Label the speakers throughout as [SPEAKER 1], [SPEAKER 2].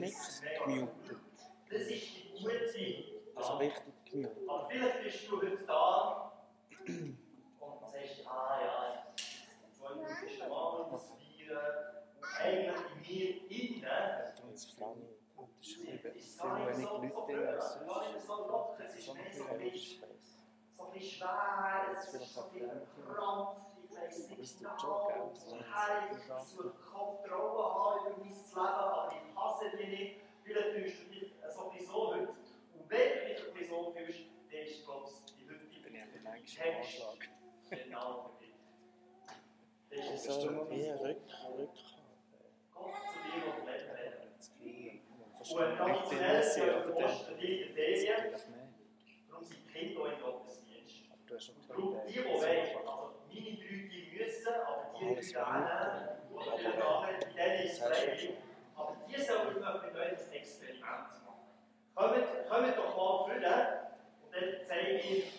[SPEAKER 1] nichts gemutet.
[SPEAKER 2] Das ist die gute
[SPEAKER 1] Also richtig gemutet.
[SPEAKER 2] Aber vielleicht bist du heute da und sagst, ah ja, das zweite Mal das feiern. Und eigentlich in mir innen
[SPEAKER 1] Franny unterschrieben.
[SPEAKER 2] ist
[SPEAKER 1] Viel
[SPEAKER 2] gar nicht
[SPEAKER 1] wenig Leute
[SPEAKER 2] nicht so
[SPEAKER 1] sonst.
[SPEAKER 2] Es ist
[SPEAKER 1] So
[SPEAKER 2] mehr
[SPEAKER 1] ein
[SPEAKER 2] so ein bisschen schwer, es ist so
[SPEAKER 1] er-
[SPEAKER 2] krampf, ich weiss
[SPEAKER 1] es
[SPEAKER 2] nicht genau, ich soll Kontrolle haben über mein Leben, aber ich hasse dich nicht. Vielleicht fühlst du dich sowieso heute. Und wenn du dich sowieso fühlst, dann ist, glaube ich, die heutige
[SPEAKER 1] Bin ich aber manchmal im Anschlag.
[SPEAKER 2] genau für dich. Das ist
[SPEAKER 1] So, wie ein Rück, Rück.
[SPEAKER 2] Gott zu dir und Leben reden.
[SPEAKER 1] Das Gefühl, fast
[SPEAKER 2] Und
[SPEAKER 1] nicht drin
[SPEAKER 2] traditionell
[SPEAKER 1] sein,
[SPEAKER 2] für
[SPEAKER 1] oder? Dann
[SPEAKER 2] Ostern in der
[SPEAKER 1] ist
[SPEAKER 2] Ferien,
[SPEAKER 1] vielleicht mehr.
[SPEAKER 2] darum sind die Kinder auch im Gottesdienst.
[SPEAKER 1] Aber du hast schon
[SPEAKER 2] Darum die, die
[SPEAKER 1] gesagt,
[SPEAKER 2] wollen,
[SPEAKER 1] dass
[SPEAKER 2] also meine drei, die müssen, aber die
[SPEAKER 1] Alles
[SPEAKER 2] drei gerne, oder vielleicht andere, bei denen ist es
[SPEAKER 1] Das hast du ja
[SPEAKER 2] freiwillig. Sollen mit euch ein Experiment machen. Kommt, kommt doch mal führen und dann zeige ich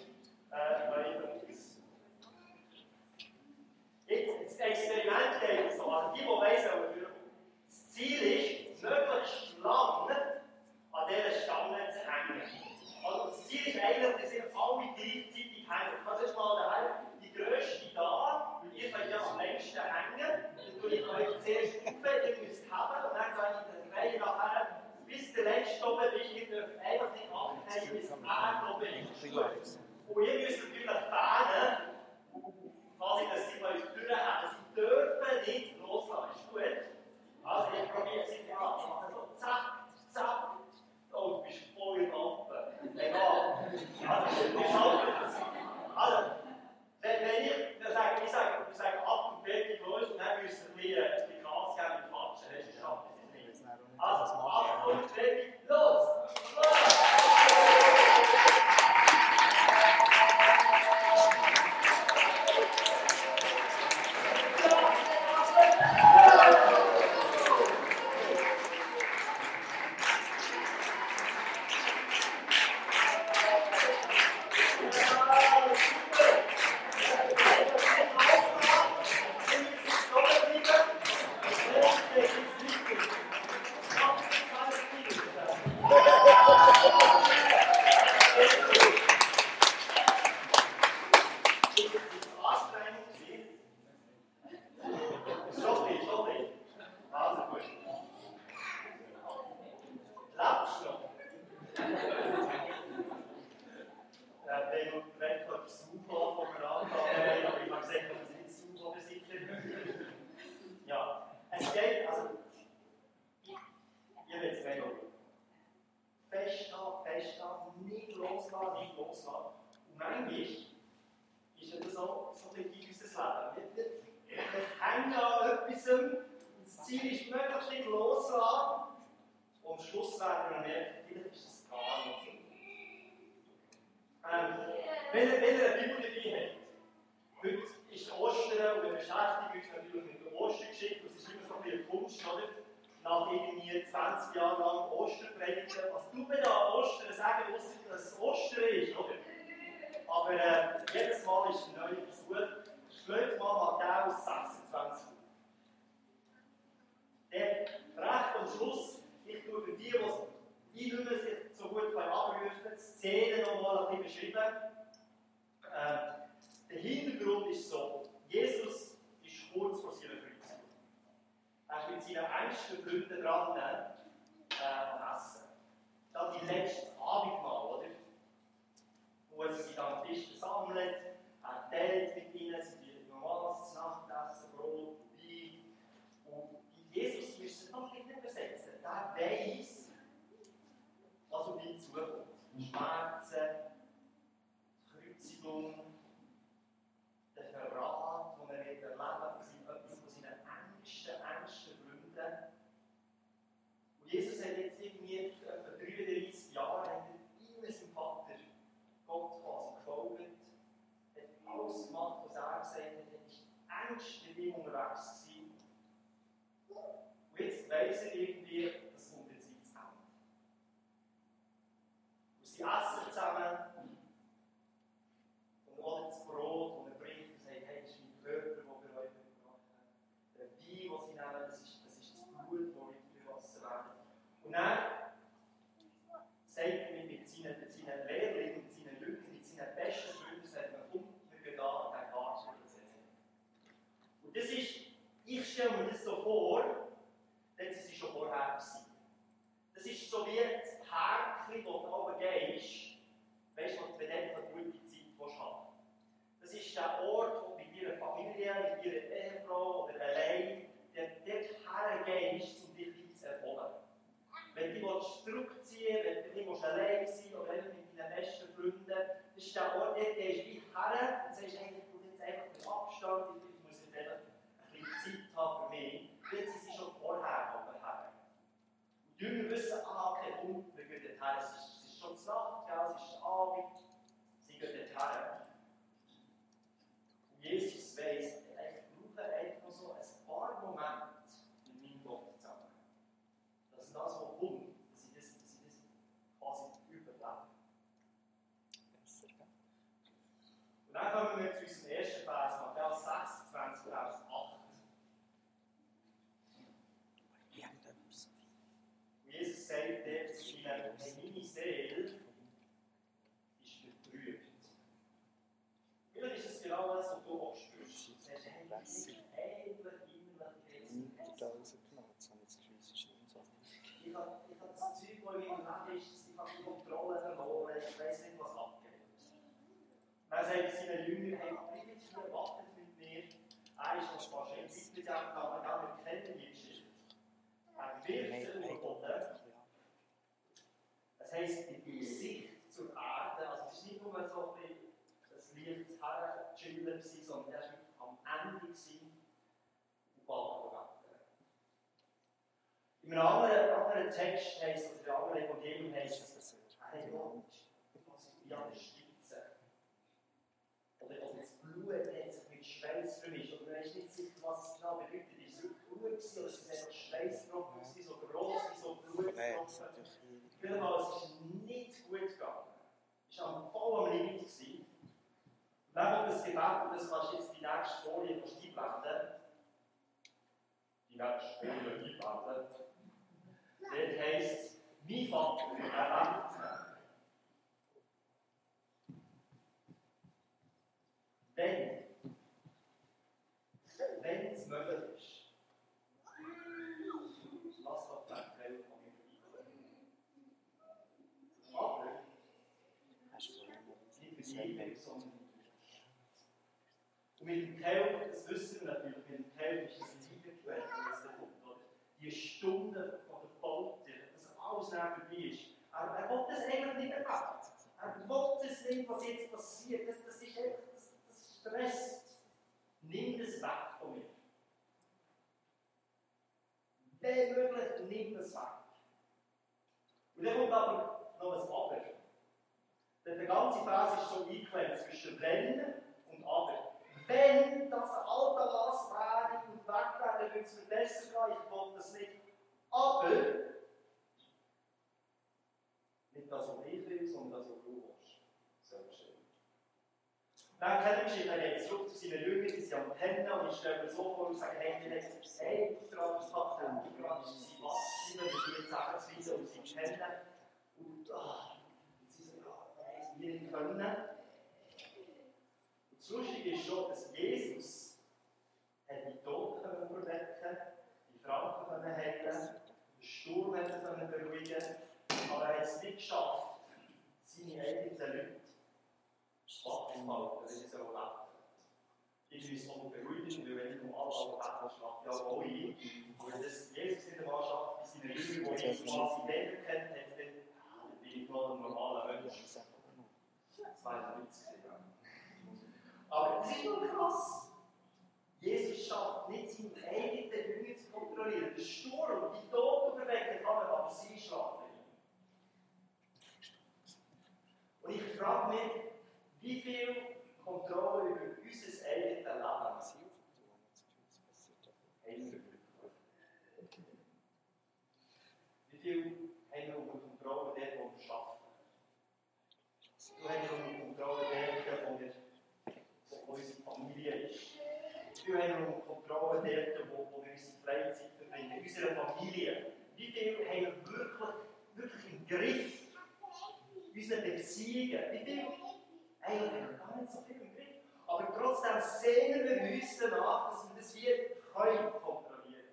[SPEAKER 2] an, nicht loslassen, nicht loslassen. Und manchmal ist so, so ein bisschen unser Leben. Wir, hängen an etwas das Ziel ist, möglichst nicht loslassen. Und am Schluss werden wir merken, vielleicht ist es gar nicht. Ähm, wenn, wenn ihr eine Bibel dabei habt, heute ist Ostern und wir beschäftigen uns natürlich mit der Ostergeschichte. Das ist immer so ein bisschen Kunst, oder? Nach irgendwie 20 Jahren lang Osterpredigen. Was tut man da Ostern sagen, ausser dass es Ostern ist, oder? Aber äh, jedes Mal ist ein neuer Versuch. Schlägt mal Matthäus 26. Der recht am Schluss, ich tue für die, die ich nicht mehr so gut können, die Szene nochmal ein bisschen beschreiben. Äh, der Hintergrund ist so: Jesus ist kurz vor seiner. Er ist mit seinen engsten Freunden dran äh, am Essen. Dann die letzte Abendmahl, oder? Wo sie sich am Tisch versammelt, er teilt mit ihnen, sie wird normales Nachtessen, Brot, Wein. Und Jesus müsste es noch nicht übersetzen. Der weiß, was auf ihn zukommt. Schmerzen, Kreuzigung, der Verrat, den er wird erleben von seinen, etwas von seinen engsten, engsten Freunden. Und Jesus hat jetzt irgendwie etwa 33 Jahre hat er immer seinem Vater Gott quasi gefolgt, hat alles gemacht, was er gesagt hat, er ist engst mit ihm unterwegs gewesen. Und jetzt weiss er irgendwie, das kommt jetzt ins Ende. Und sie essen zusammen und holen das Brot und er bringt und sagt, hey, das ist mein Körper, den wir heute gebracht haben. Der Wein, den sie nehmen, das ist das, ist das Blut, das wir gegossen werden. Und dann seinen Lehrlingen, mit seinen Jüngern, mit seinen besten Freunden sagt, man kommt, wir gehen da an den Garten Und das ist, ich stelle mir das so vor, denn sie schon vorher gewesen. Das ist so wie das Härchen, wo du oben gehst, weißt du, wenn du eine gute Zeit haben Das ist der Ort, wo mit deiner Familie, mit deiner Ehefrau oder allein, der dort hergehst, um dich zu erholen. Wenn du dich zurückziehen willst, wenn du nicht allein sein oder mit deinen besten Freunden, das ist der Ort, der gehst du her und sagst, hey, ich muss jetzt einfach den Abstand, ich muss jetzt einfach ein bisschen Zeit haben für sind sie schon vorher oben her. Die Jünger wissen, ah, okay, komm, wir gehen dorthin. Es ist, es ist schon Nacht, ja, es ist Abend, sie gehen dorthin. Und Jesus weiss, ich brauche einfach noch so ein paar Momente mit meinem Gott zusammen. Dass das, was kommt, dass ich das, dass ich das quasi überlebe. Und dann kommen wir zu unserem ersten Vers, Matthäus 26, Vers 8. Und Jesus sagt dort zu ihnen, hey, meine Seele ist betrübt. Vielleicht ist es genau das, was du auch spürst. Du sagst, hey, ich bin endlich innerlich
[SPEAKER 1] Da rausgenommen, jetzt habe ich das Gefühl, es ist nicht so.
[SPEAKER 2] Ich habe ich hab das Zeug, das in meinem Leben ist, ich habe die Kontrolle verloren, ich weiß nicht, was abgeht. Dann sagt seine Jünger, hey, bleibt hier, wartet mit mir. Er ist noch wahrscheinlich mit dem Namen, ja, wir kennen die Geschichte. Er wirft sie über den Boden. Das heisst, die Sicht zur Erde, also es ist nicht nur so ein bisschen das Licht herchillen gewesen, sondern er war am Ende gewesen und bald gegangen. In einem anderen, anderen Text heisst es, in einem anderen Evangelium heisst es, er hat Gott, was wie an der Spitze. Oder, oder das Blut hat sich mit Schweiß vermischt. Oder man ist nicht sicher, was es genau bedeutet. Ist es Blut gewesen, oder ist es einfach Schweißtropfen gewesen, so groß wie so Bluttropfen?
[SPEAKER 1] natürlich hier.
[SPEAKER 2] Vielmal, es ist nicht gut gegangen. Es war voll am Limit. gewesen. Dann kommt das Gebet, und das kannst du jetzt die nächste Folie einblenden. Die nächste Folie heisst, mein Vater, er lebt. Wenn, wenn es möglich ist, lass doch den Teil von mir vorbeikommen. Aber nicht jeden,
[SPEAKER 1] Heimweg?
[SPEAKER 2] sondern und mit dem Kelch, das wissen wir natürlich, mit dem Kelch ist es. Oder? Die Stunde nebenbei ist. Aber er will das eigentlich nicht erleben. Er will das nicht, was jetzt passiert. Das, das ist einfach, das, das stresst. Nimm das weg von mir. Wenn möglich, nimm das weg. Und dann kommt aber noch ein Aber. Denn der ganze Vers ist so eingeklemmt zwischen Wenn und Aber. Wenn das ein alter Lass wäre und weg wäre, dann würde es mir besser gehen. Ich will das nicht. Aber nicht das, was ich will, sondern das, was du willst. Soll geschehen. Dann kenne ich Geschichte, er zurück zu seinen Jüngern, die sind am Pennen und ich stelle mir so vor und sage, hey, wir haben jetzt einen Auftrag gehabt, der Auftrag ist, sie was, wir müssen jetzt Sachen und sie pennen. Und ah, sie sagen, ja, das wir können. Und das Lustige ist schon, dass Jesus hat die Toten überwecken, die können heilen, den Sturm hat er beruhigen, aber er hat es nicht geschafft, seine eigenen Leute zu halten, wenn sie so leben. Ich muss auch beruhigen, weil wenn ich um alle Betten schlafe, ja auch ich. Und das Jesus in der Mannschaft, bei seinen Jüngern, die ich quasi länger kennt, hat, dann bin ich noch ein normaler Mensch. Das war ein Witz. gewesen. Aber das ist nur krass. Jesus schafft nicht seine eigenen Jünger zu kontrollieren. Der Sturm, die Toten bewegen kann er, aber sie schlafen. Und ich frage mich, viel Kontrolle über unser eigenes Leben haben wir? Wie viel haben wir unter Kontrolle dort, wo wir arbeiten? Du hast unter Kontrolle dort, wo, wir, unsere Familie ist. Du hast unter Kontrolle dort, wo, wo wir unsere Freizeit verbringen, in unserer Familie. Wie viel haben wir wirklich, wirklich im Griff? unseren Beziehungen. Wie viel? Eigentlich gar nicht so viel im Griff. Aber trotzdem sehnen wir uns danach, dass wir das wie können kontrollieren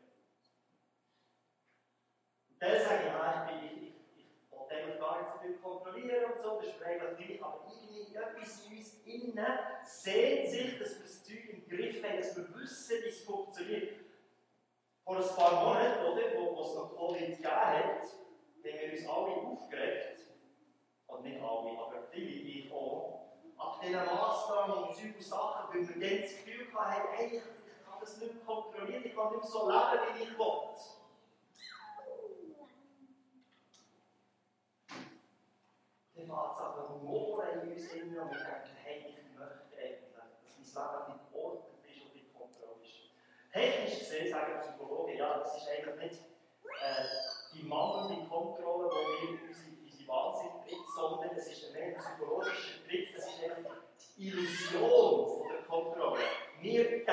[SPEAKER 2] Und dann sage ich, nein, ich, ich, ich, ich will eigentlich gar nicht so viel kontrollieren und so, das mir eigentlich nicht, aber irgendwie etwas in uns innen sehnt sich, dass wir das Zeug im Griff haben, dass wir wissen, wie es funktioniert. Vor ein paar Monaten, oder, wo es noch Covid gegeben hat, haben wir uns alle aufgeregt, und nicht alle, aber viele, ich auch, ab diesen Massnahmen und und Sachen, weil wir dann das Gefühl hatten, hey, ich, kann das nicht mehr kontrollieren, ich kann nicht mehr so leben, wie ich will. Dann fängt es aber Mohren in uns innen und wir denken, hey, ich möchte eigentlich, dass mein Leben ordentlich ist und nicht Kontrolle ist. Technisch gesehen sagen Psychologen, ja, das ist eigentlich nicht äh, die mangelnde Kontrolle, die wir unsere, unsere Wahnsinn tritt, sondern es ist ein psychologischer Tritt, das ist einfach die Illusion von der Kontrolle. Wir denken,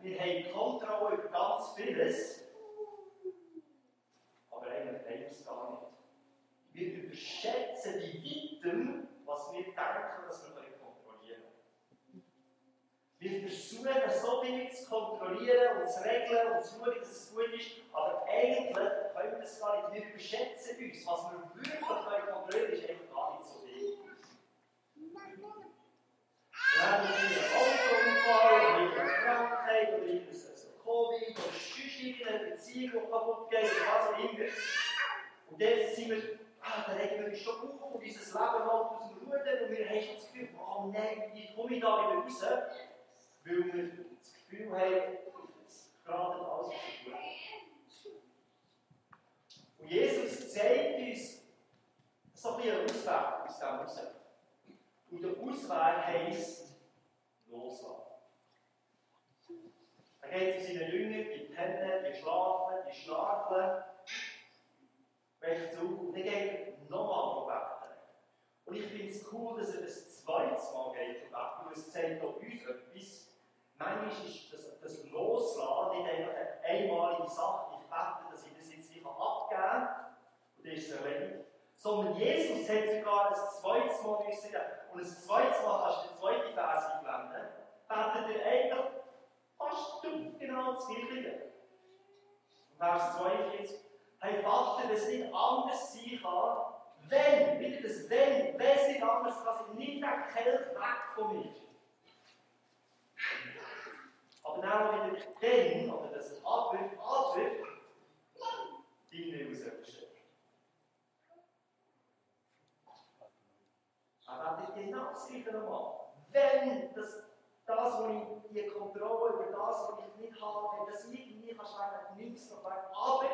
[SPEAKER 2] wir haben Kontrolle über ganz vieles, aber eigentlich haben wir es gar nicht. Wir überschätzen die Weitem, was wir denken, dass wir. Wir versuchen, so wenig zu kontrollieren und zu regeln und zu schauen, dass es gut ist, aber eigentlich können wir es gar nicht. Wir überschätzen uns. Was wir wirklich kontrollieren ist einfach gar nicht so viel. Wir haben einen Autounfall oder eine Krankheit oder irgendein Covid oder sonst irgendeine Beziehung, die kaputt geht oder was auch immer. Und dann sind wir ah, dann regen wir uns schon auf und unser Leben läuft aus dem Ruder und wir haben schon das Gefühl, oh nein, wie komme ich da wieder raus? Weil wir das Gefühl haben, gerade alles so gut. Und Jesus zeigt uns so ein bisschen Ausweg aus dem raus. Und der Ausweg heisst loslassen. Er geht zu seinen Jüngern, die pennen, die schlafen, die schnarchen welche zu und dann geht er nochmal beten. Und ich finde es cool, dass er das zweites Mal geht beten, weil es zeigt auch uns etwas. Manchmal ist das, das Loslassen nicht einfach eine einmalige Sache, ich bete, dass ich das jetzt nicht abgeben kann und dann ist es erledigt. Sondern Jesus hat sogar ein zweites Mal müssen Und ein zweites Mal kannst du den zweiten Vers einblenden. Betet er eigentlich fast genau das Gleiche. Vers 42 hey, Vater, dass nicht anders sein kann, wenn, wieder das Wenn, wenn es nicht anders kann, nicht der Kelch weg von mir. Aber dann wieder den, oder das Aber, Aber, deine Ausübung. Aber das genau das nochmal. Wenn das, das, wo ich die Kontrolle über das, was ich nicht habe, wenn das irgendwie kannst sagen, nimmst noch weg. Aber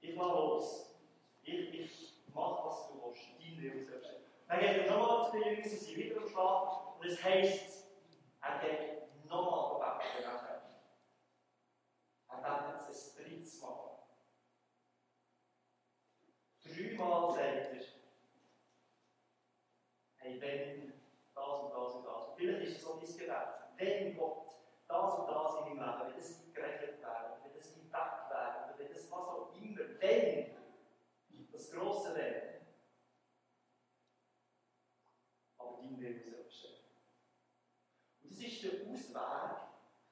[SPEAKER 2] ich mache los. Ich, ich mache, was du willst. Dein Wille selbst. Dann geht er nochmal zu den Jüngern, sie sind wieder am Schlafen. Und es heisst, er geht nochmal beten nachher. Er betet es ein drittes Mal. Dreimal sagt er, hey, wenn das und das und das. Und vielleicht ist es so dein Gebet. Wenn Gott das und das in meinem Leben, wenn das geregelt wäre, wenn das im Bett wäre, oder wenn das was auch immer, wenn, das große Wenn, aber dein Wille soll stehen. Und das ist der Ausweg,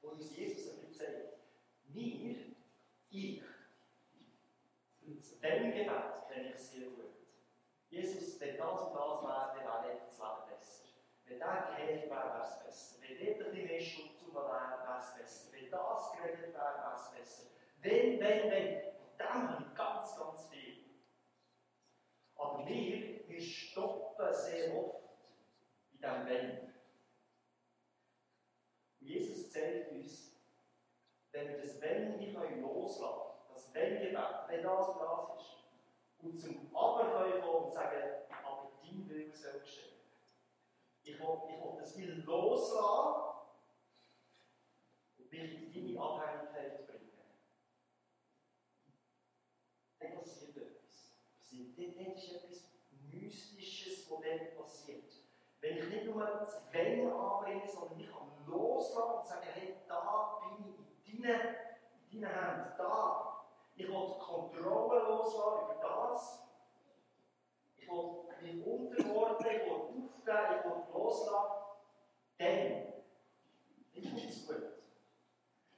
[SPEAKER 2] den uns Jesus zeigt. Wir, ich, das Wenn-Gebet kenne ich sehr gut. Jesus, wenn das und das wäre, dann wäre das Leben besser. Wenn der geheilt wäre, wäre es besser. Wenn dort ein bisschen mehr Schutz um wäre, wäre es besser. Wenn das geregelt wäre, wäre es besser. Wenn. Und dann habe ich ganz, ganz viel. Aber wir, wir stoppen sehr oft in diesem Wenn. Jesus zeigt uns, wenn wir das Wenn nicht loslassen können, das Wenn-Gebet, wenn das und das ist, und zum Aber kommen und sagen, aber dein Wille soll geschehen. Ich will, ich will das Will loslassen und mich in deine Abhängigkeit bringen. Dann passiert etwas. Ist etwas Mystisches, was dann passiert. Wenn ich nicht nur das Wenn anbringe, sondern ich kann loslassen und sagen, hey, da bin ich in deinen, in deinen Händen, da. Ich will die Kontrolle loslassen über das. Ich will mich unterordnen, ich will aufgeben, ich will loslassen, dann, kommt es gut.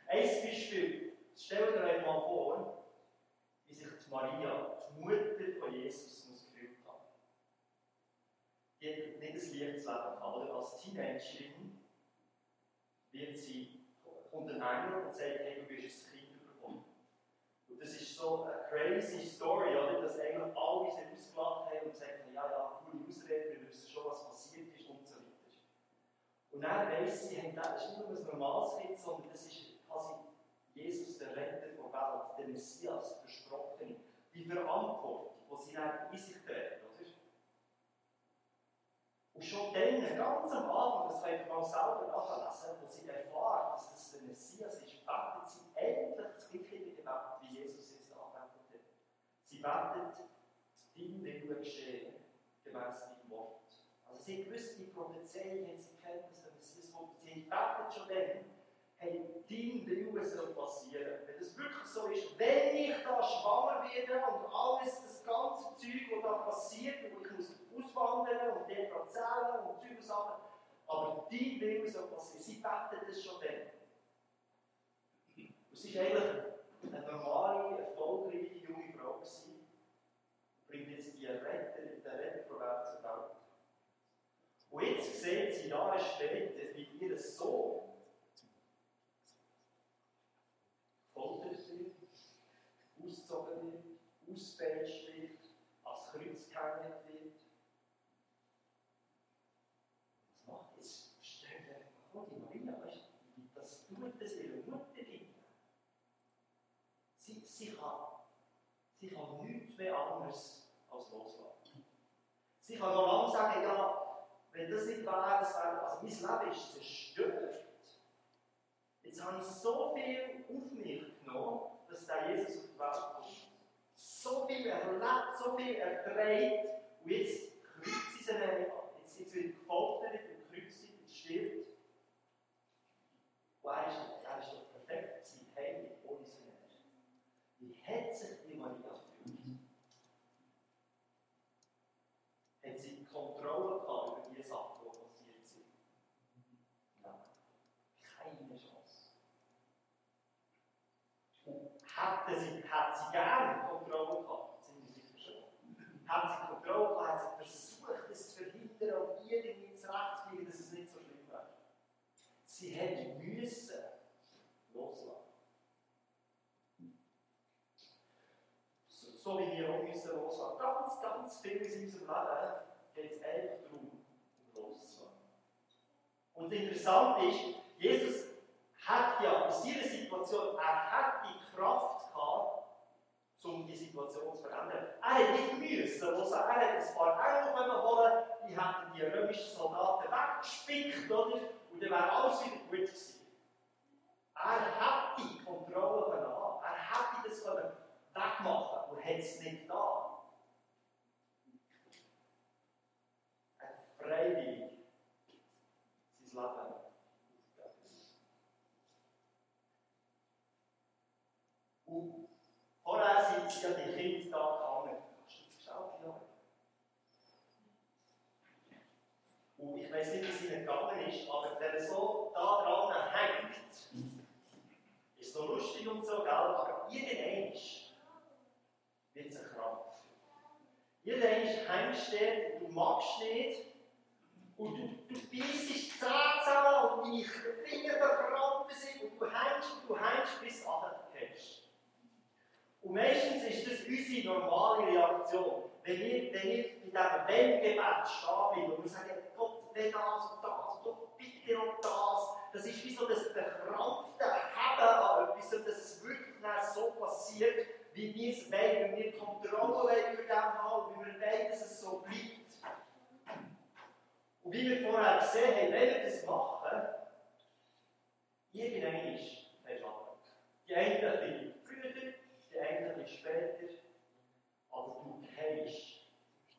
[SPEAKER 2] Ein Beispiel, stellt euch mal vor, wie sich die Maria, Mutter von Jesus, muss gefühlt haben. Die hat nicht ein leichtes Leben gehabt, oder? Als Teenagerin wird sie kommt ein Engel und sagt, hey, du wirst ein Kind bekommen. Und das ist so eine crazy Story, oder? Dass eigentlich alle sich ausgelacht haben und gesagt haben, ja, ja, coole Ausrede, wir wissen schon, was passiert ist und so weiter. Und dann weiss sie, hey, das ist nicht nur ein normales Kind, sondern das ist quasi Jesus, der Retter der Welt, der Messias, der Versprochene. Die Verantwortung, die sie dann in sich trägt, oder? Und schon dann, ganz am Anfang, das könnt ihr mal selber nachlesen, wo sie erfahren, dass das der Messias ist, betet sie endlich das gleiche Gebet, wie Jesus angebetet hat. Sie betet, dein Wille geschehen, gemäß deinem Wort. Also sie gewusst die Prophezeiung, sie kennt, dass der Messias kommt. Sie betet schon dann, hey, dein Wille soll passieren. Wenn es wirklich so ist, wenn ich da schwanger werde und alles, das ganze Zeug, was da passiert, und ich muss auswandern und dort erzählen und Zeug Sachen, aber dein Wille soll passieren. Sie betet das schon dann. Sie ist eigentlich eine normale, erfolgreiche junge Frau gewesen, bringt jetzt die Retter, den Retter von Welt zur Welt. Und jetzt sieht sie Jahre später, wie ihr Sohn ausgezogen wird, ausgepeitscht wird, ans Kreuz gehängt wird. Was macht jetzt? Stellt euch vor, die Maria, weißt das tut das ihre Mutter nicht. Sie, sie, kann, sie kann nichts mehr anderes als loslassen. Sie kann noch lange sagen, ja, wenn das nicht das wäre, also mein Leben ist zerstört. Jetzt habe ich so viel auf mich genommen, dass der Jesus auf die Welt kommt. So viel erlebt, so viel erträgt. Und jetzt kreuzt sie sie einfach. Jetzt sind sie gefoltert und kreuzt und stirbt. Und er ist, er doch perfekt, sie heilig, ohne Sünde. Wie hat sich die Maria gefühlt? Hat sie Kontrolle gehabt über die Sachen, die passiert sind? Nein. Keine Chance. Hätte sie, hätte sie gerne Kontrolle gehabt, sind wir sicher schon. Hat sie Kontrolle gehabt, hat sie versucht, das zu verhindern und irgendwie zurechtzukriegen, dass es nicht so schlimm wäre. Sie hätte müssen loslassen. So, so wie wir auch müssen loslassen. Ganz, ganz viel in unserem Leben geht es einfach darum, loszulassen. Und interessant ist, Jesus hat ja in seiner Situation, er hat die Kraft um die Situation zu verändern. Er hat nicht müssen, also er hat ein paar Engel holen, die hätten die römischen Soldaten weggespickt, oder? Und dann wäre alles wieder gut gewesen. Er hätte die Kontrolle haben, er hätte das können wegmachen und hat es nicht da. Er hat freiwillig sein Leben aufgegeben. Und vorher sind ja die Kinder da gegangen. Hast du das geschaut? Und ich weiß nicht, wie es ihnen gegangen ist, aber wenn er so da dran hängt, ist so lustig und so, gell? Aber irgendwann wird es ein Krampf. Irgendwann hängst du dort und du magst nicht. Und du, du Zähne zusammen und deine Finger verkrampfen sich und du hängst und du hängst, bis du runterfällst. Und meistens ist das unsere normale Reaktion. Wenn ich, wenn ich bei diesem Wenn-Gebet stehen will und wir sagen, Gott, wenn das und das, Gott, bitte und das, das ist wie so das verkrampfte Haben an etwas, und dass es wirklich so passiert, wie wir es wollen, wie wir Kontrolle über dem haben, wie wir wollen, dass es so bleibt. Und wie wir vorher gesehen haben, wenn wir das machen, irgendwann ist es Die einen ein einen ein später, aber du gehst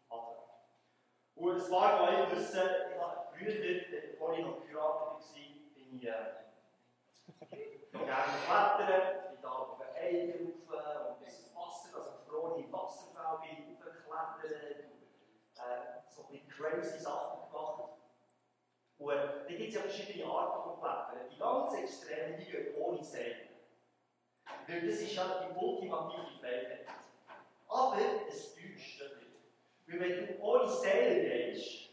[SPEAKER 2] runter. Und es war von euch wissen, ich habe früher, bevor ich noch geheiratet war, bin ich äh, noch gerne klettern, bin da auf den Eigen rauf und bis Wasser, also gefrorene Wasserfälle bin ich hochgeklettert. Und, äh, mit crazy Sachen gemacht. Und äh, da gibt es ja verschiedene Arten von Blättern. Die ganz extremen, die gehen ohne Seil. Das ist ja die ultimative Freiheit. Aber es täuscht. Weil wenn du ohne Seil gehst,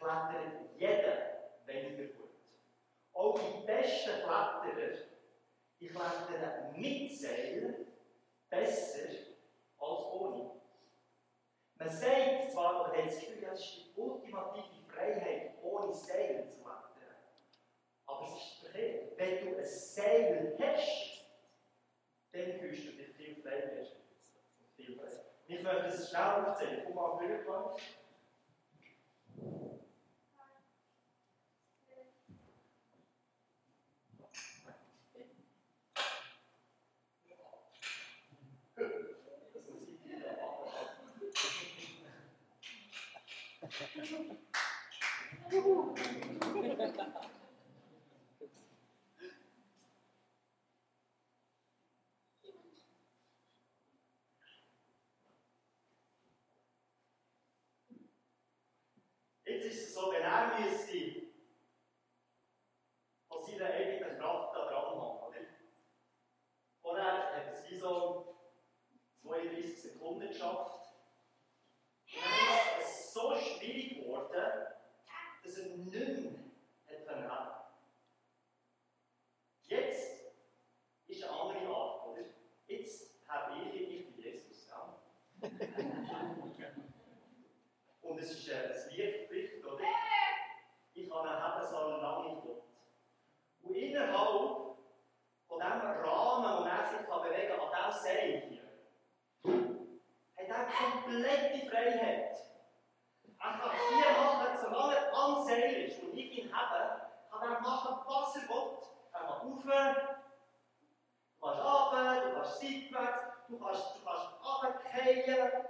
[SPEAKER 2] dann klettert jeder weniger gut. Auch die besten Kletterer, die klettern mit Seil besser als ohne. Man sagt zwar, oder hat das Gefühl, das ist die ultimative Freiheit, ohne Seil zu klettern. Aber es ist. Wenn du ein Seil hast, dann fühlst du dich viel freier. Viel freier. Ich möchte es schnell aufzählen. Komm mal rüber, komplette Freiheit. Er hier machen, solange er am Seil ist und ich ihn habe, kann er machen, was er will. Er kann du kannst runter, du kannst seitwärts, du kannst, du runterfallen, du kannst wieder rauf,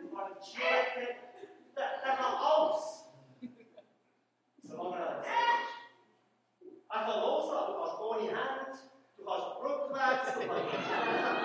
[SPEAKER 2] du kannst in die Schuhe. Der, alles. Solange er am Seil ist. Er loslassen, du kannst ohne Hand, du kannst rückwärts, du kannst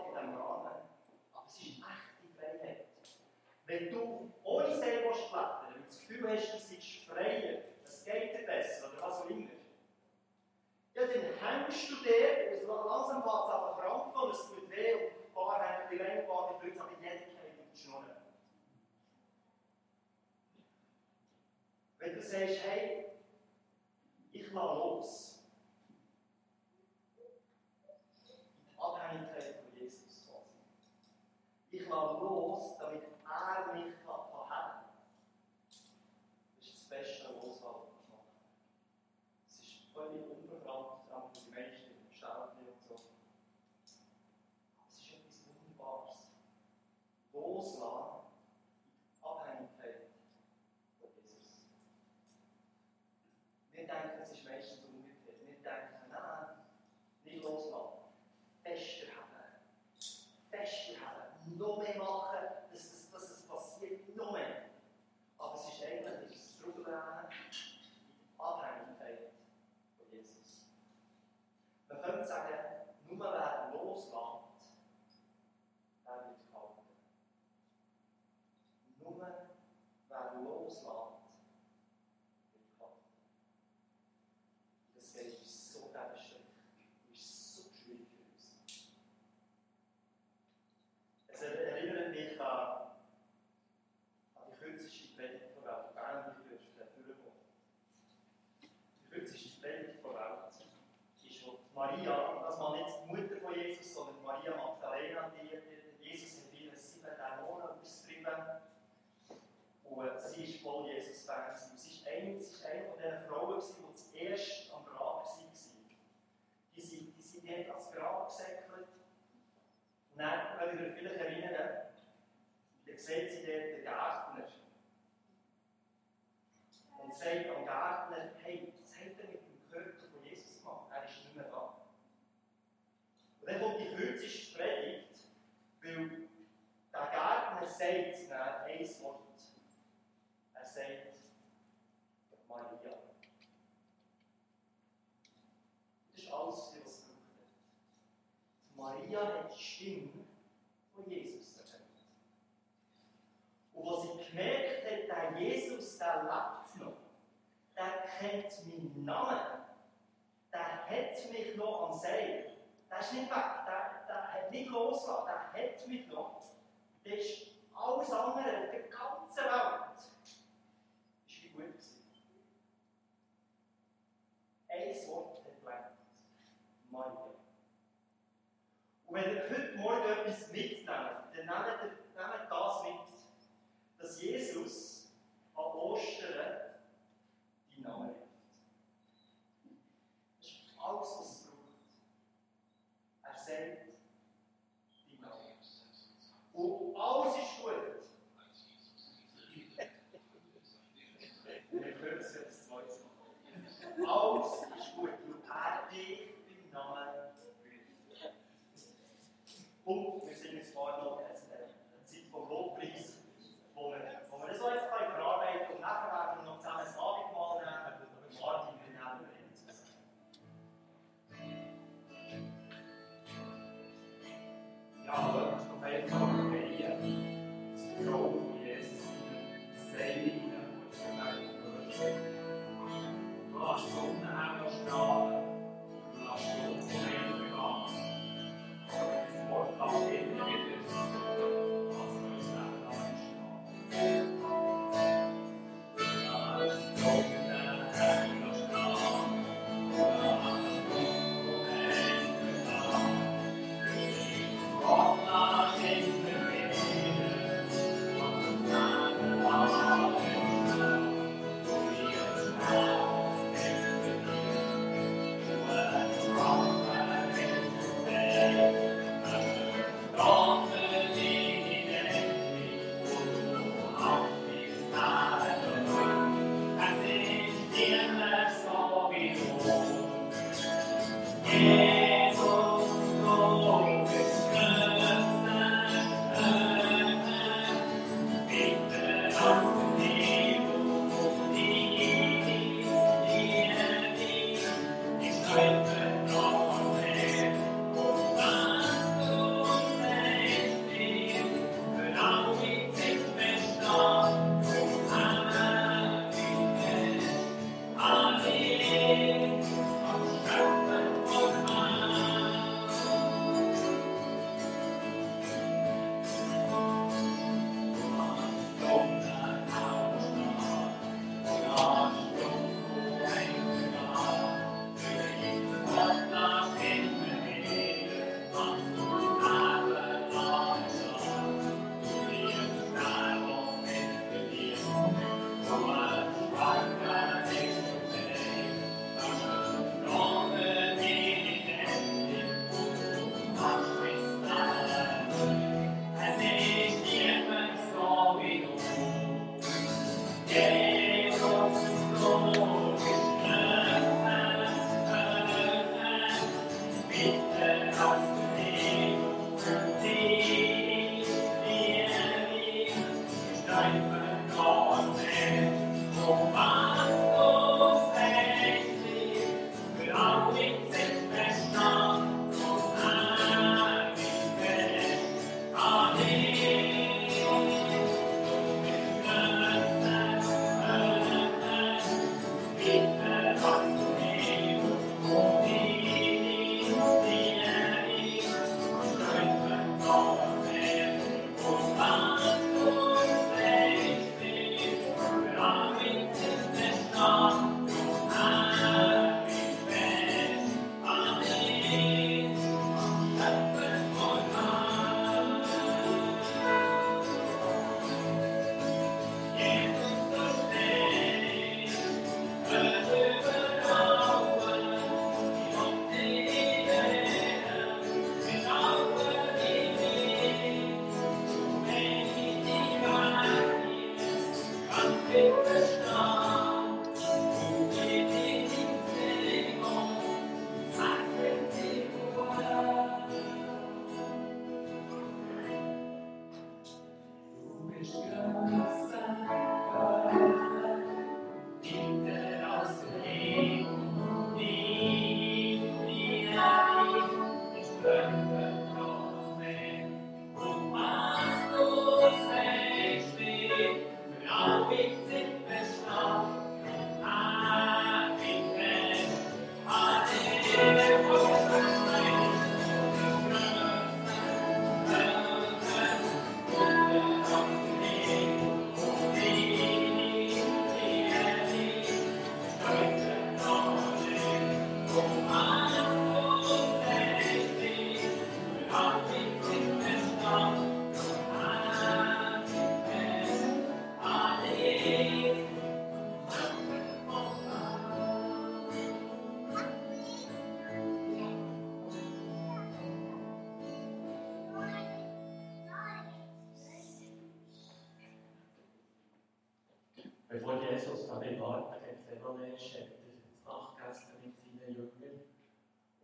[SPEAKER 2] Innerhalb von diesem Rahmen, aber es ist echte Freiheit. Wenn du ohne willst klettern wenn du das Gefühl hast, du seist freier, es geht dir besser oder was auch immer, ja, dann hängst du der, und so langsam fängt es an krampfen und es tut weh und ein paar ein bisschen länger, ein paar die Blödsinn, aber jeder in die Schnurren. Wenn du sagst, hey, ich lasse los, 12 haben. Noch mehr über Vielleicht erinnern, der sieht sie, der Gast, Namen, der hat mich noch am Seil. Der ist nicht weg, der, der hat nicht losgelassen, der hat mich noch. Das ist alles andere, der ganze Welt. Das ist gut gewesen. Ein Wort hat gelangt. Maria. Und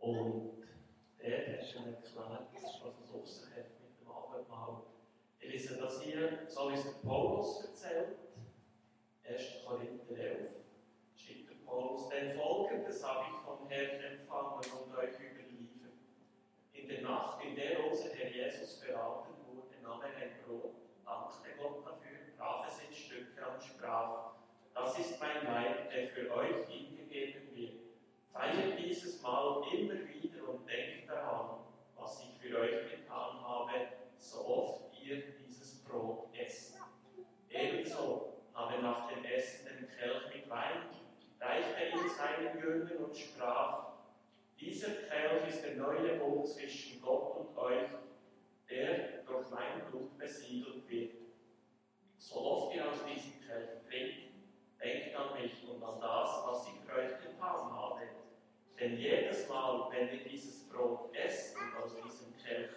[SPEAKER 2] Und
[SPEAKER 3] dort hat er erklärt, was es auf sich hat mit dem Abendmahl. Ich lese das hier, so wie es der Paulus erzählt. 1. Korinther 11. Schreibt der Paulus, denn folgendes habe ich vom Herrn empfangen und euch überliefert. In der Nacht, in der unser Herr Jesus verraten wurde, nahm er ein Brot, dankte Gott dafür, brach es in Stücke und sprach, das ist mein Leib, der für euch. Feiert dieses Mal immer wieder und denkt daran, was ich für euch getan habe, so oft ihr dieses Brot esst. Ebenso habe nach dem Essen den Kelch mit Wein, reichte ihn seinen Jüngern und sprach, dieser Kelch ist der neue Bund zwischen Gott und euch, der durch mein Blut besiedelt wird. So oft ihr aus diesem Kelch trinkt, denkt an mich und an das, was ich für euch getan habe. Denn jedes Mal, wenn ihr dieses Brot esst und aus diesem Kelch